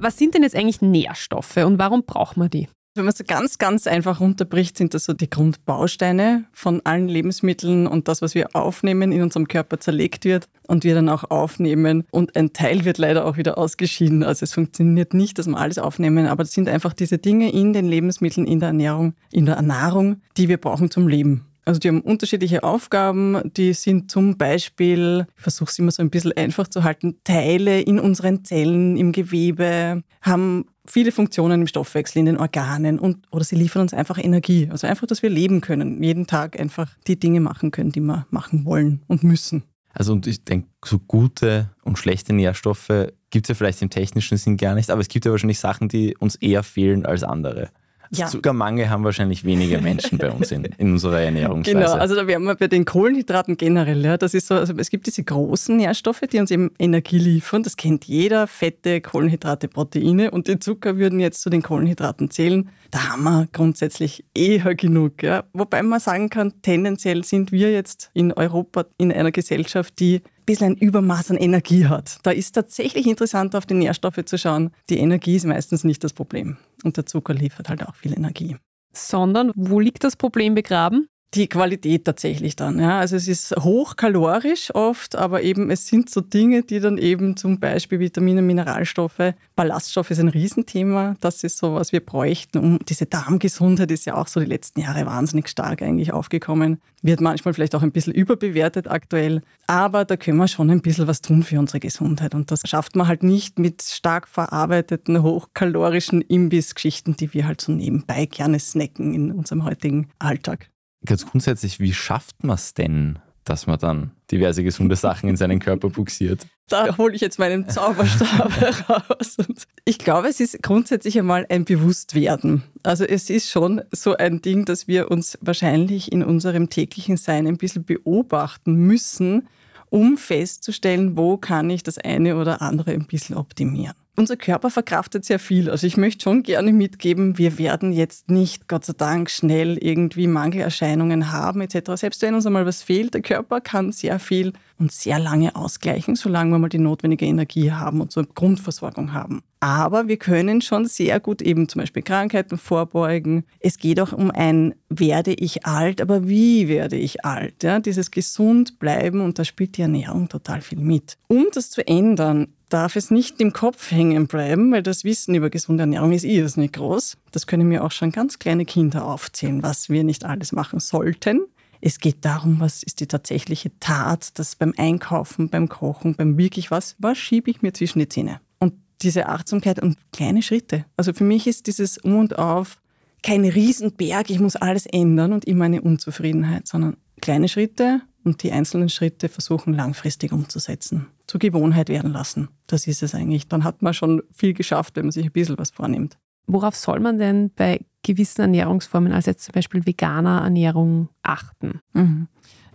Was sind denn jetzt eigentlich Nährstoffe und warum braucht man die? Wenn man es so ganz, ganz einfach runterbricht, sind das so die Grundbausteine von allen Lebensmitteln und das, was wir aufnehmen, in unserem Körper zerlegt wird und wir dann auch aufnehmen. Und ein Teil wird leider auch wieder ausgeschieden. Also es funktioniert nicht, dass wir alles aufnehmen, aber es sind einfach diese Dinge in den Lebensmitteln, in der Ernährung, in der Nahrung, die wir brauchen zum Leben. Also die haben unterschiedliche Aufgaben. Die sind zum Beispiel, ich versuche es immer so ein bisschen einfach zu halten, Teile in unseren Zellen, im Gewebe, haben viele Funktionen im Stoffwechsel, in den Organen und oder sie liefern uns einfach Energie. Also einfach, dass wir leben können, jeden Tag einfach die Dinge machen können, die wir machen wollen und müssen. Also und ich denke, so gute und schlechte Nährstoffe gibt es ja vielleicht im technischen Sinn gar nicht, aber es gibt ja wahrscheinlich Sachen, die uns eher fehlen als andere. Ja. Zuckermangel haben wahrscheinlich wenige Menschen bei uns in, in unserer Ernährungsweise. Genau, also da wären wir bei den Kohlenhydraten generell. Ja, das ist so, also es gibt diese großen Nährstoffe, die uns eben Energie liefern. Das kennt jeder, Fette, Kohlenhydrate, Proteine. Und die Zucker würden jetzt zu den Kohlenhydraten zählen. Da haben wir grundsätzlich eher genug. Ja. Wobei man sagen kann, tendenziell sind wir jetzt in Europa in einer Gesellschaft, die bisschen ein Übermaß an Energie hat. Da ist tatsächlich interessant, auf die Nährstoffe zu schauen. Die Energie ist meistens nicht das Problem. Und der Zucker liefert halt auch viel Energie. Sondern wo liegt das Problem begraben? Die Qualität tatsächlich dann. Ja. Also es ist hochkalorisch oft, aber eben es sind so Dinge, die dann eben zum Beispiel Vitamine, Mineralstoffe, Ballaststoffe ist ein Riesenthema. Das ist so, was wir bräuchten. Um diese Darmgesundheit ist ja auch so die letzten Jahre wahnsinnig stark eigentlich aufgekommen. Wird manchmal vielleicht auch ein bisschen überbewertet aktuell. Aber da können wir schon ein bisschen was tun für unsere Gesundheit. Und das schafft man halt nicht mit stark verarbeiteten, hochkalorischen Imbissgeschichten, die wir halt so nebenbei gerne snacken in unserem heutigen Alltag ganz grundsätzlich, wie schafft man es denn, dass man dann diverse gesunde Sachen in seinen Körper buxiert? Da hole ich jetzt meinen Zauberstab heraus. ich glaube, es ist grundsätzlich einmal ein Bewusstwerden. Also es ist schon so ein Ding, dass wir uns wahrscheinlich in unserem täglichen Sein ein bisschen beobachten müssen, um festzustellen, wo kann ich das eine oder andere ein bisschen optimieren unser Körper verkraftet sehr viel. Also ich möchte schon gerne mitgeben, wir werden jetzt nicht, Gott sei Dank, schnell irgendwie Mangelerscheinungen haben etc. Selbst wenn uns einmal was fehlt, der Körper kann sehr viel und sehr lange ausgleichen, solange wir mal die notwendige Energie haben und so eine Grundversorgung haben. Aber wir können schon sehr gut eben zum Beispiel Krankheiten vorbeugen. Es geht auch um ein, werde ich alt, aber wie werde ich alt? Ja, dieses gesund bleiben und da spielt die Ernährung total viel mit. Um das zu ändern, darf es nicht im Kopf hängen bleiben, weil das Wissen über gesunde Ernährung ist irrsinnig groß. Das können mir auch schon ganz kleine Kinder aufzählen, was wir nicht alles machen sollten. Es geht darum, was ist die tatsächliche Tat, das beim Einkaufen, beim Kochen, beim wirklich was, was schiebe ich mir zwischen die Zähne? Und diese Achtsamkeit und kleine Schritte. Also für mich ist dieses Um und Auf kein Riesenberg, ich muss alles ändern und immer eine Unzufriedenheit, sondern kleine Schritte und die einzelnen Schritte versuchen langfristig umzusetzen. Zur Gewohnheit werden lassen. Das ist es eigentlich. Dann hat man schon viel geschafft, wenn man sich ein bisschen was vornimmt. Worauf soll man denn bei gewissen Ernährungsformen, als jetzt zum Beispiel veganer Ernährung, achten? Mhm.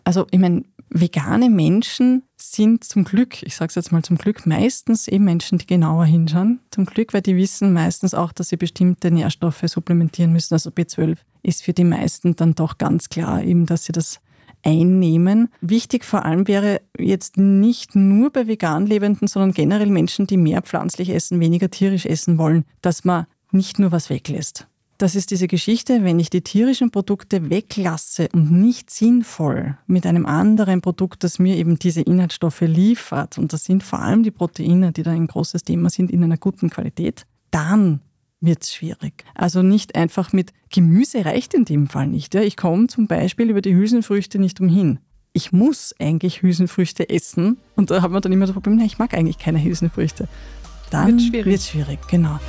Also ich meine, vegane Menschen sind zum Glück, ich sage es jetzt mal zum Glück, meistens eben Menschen, die genauer hinschauen. Zum Glück, weil die wissen meistens auch, dass sie bestimmte Nährstoffe supplementieren müssen. Also B12 ist für die meisten dann doch ganz klar eben, dass sie das einnehmen. Wichtig vor allem wäre jetzt nicht nur bei vegan Lebenden, sondern generell Menschen, die mehr pflanzlich essen, weniger tierisch essen wollen, dass man nicht nur was weglässt. Das ist diese Geschichte, wenn ich die tierischen Produkte weglasse und nicht sinnvoll mit einem anderen Produkt, das mir eben diese Inhaltsstoffe liefert, und das sind vor allem die Proteine, die da ein großes Thema sind, in einer guten Qualität, dann wird es schwierig. Also nicht einfach mit Gemüse reicht in dem Fall nicht. Ja. Ich komme zum Beispiel über die Hülsenfrüchte nicht umhin. Ich muss eigentlich Hülsenfrüchte essen und da hat man dann immer das Problem, ich mag eigentlich keine Hülsenfrüchte. Dann wird es schwierig. schwierig, genau.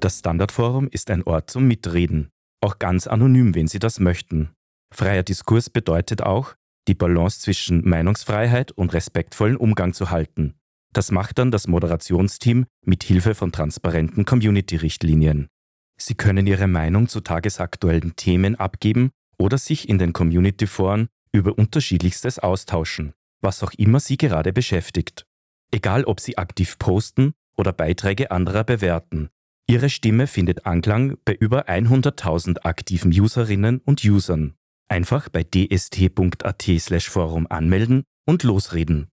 Das Standardforum ist ein Ort zum Mitreden, auch ganz anonym, wenn Sie das möchten. Freier Diskurs bedeutet auch, die Balance zwischen Meinungsfreiheit und respektvollen Umgang zu halten. Das macht dann das Moderationsteam mit Hilfe von transparenten Community-Richtlinien. Sie können Ihre Meinung zu tagesaktuellen Themen abgeben oder sich in den Community-Foren über unterschiedlichstes austauschen, was auch immer Sie gerade beschäftigt. Egal ob Sie aktiv posten oder Beiträge anderer bewerten. Ihre Stimme findet Anklang bei über 100.000 aktiven Userinnen und Usern. Einfach bei dst.at/forum anmelden und losreden.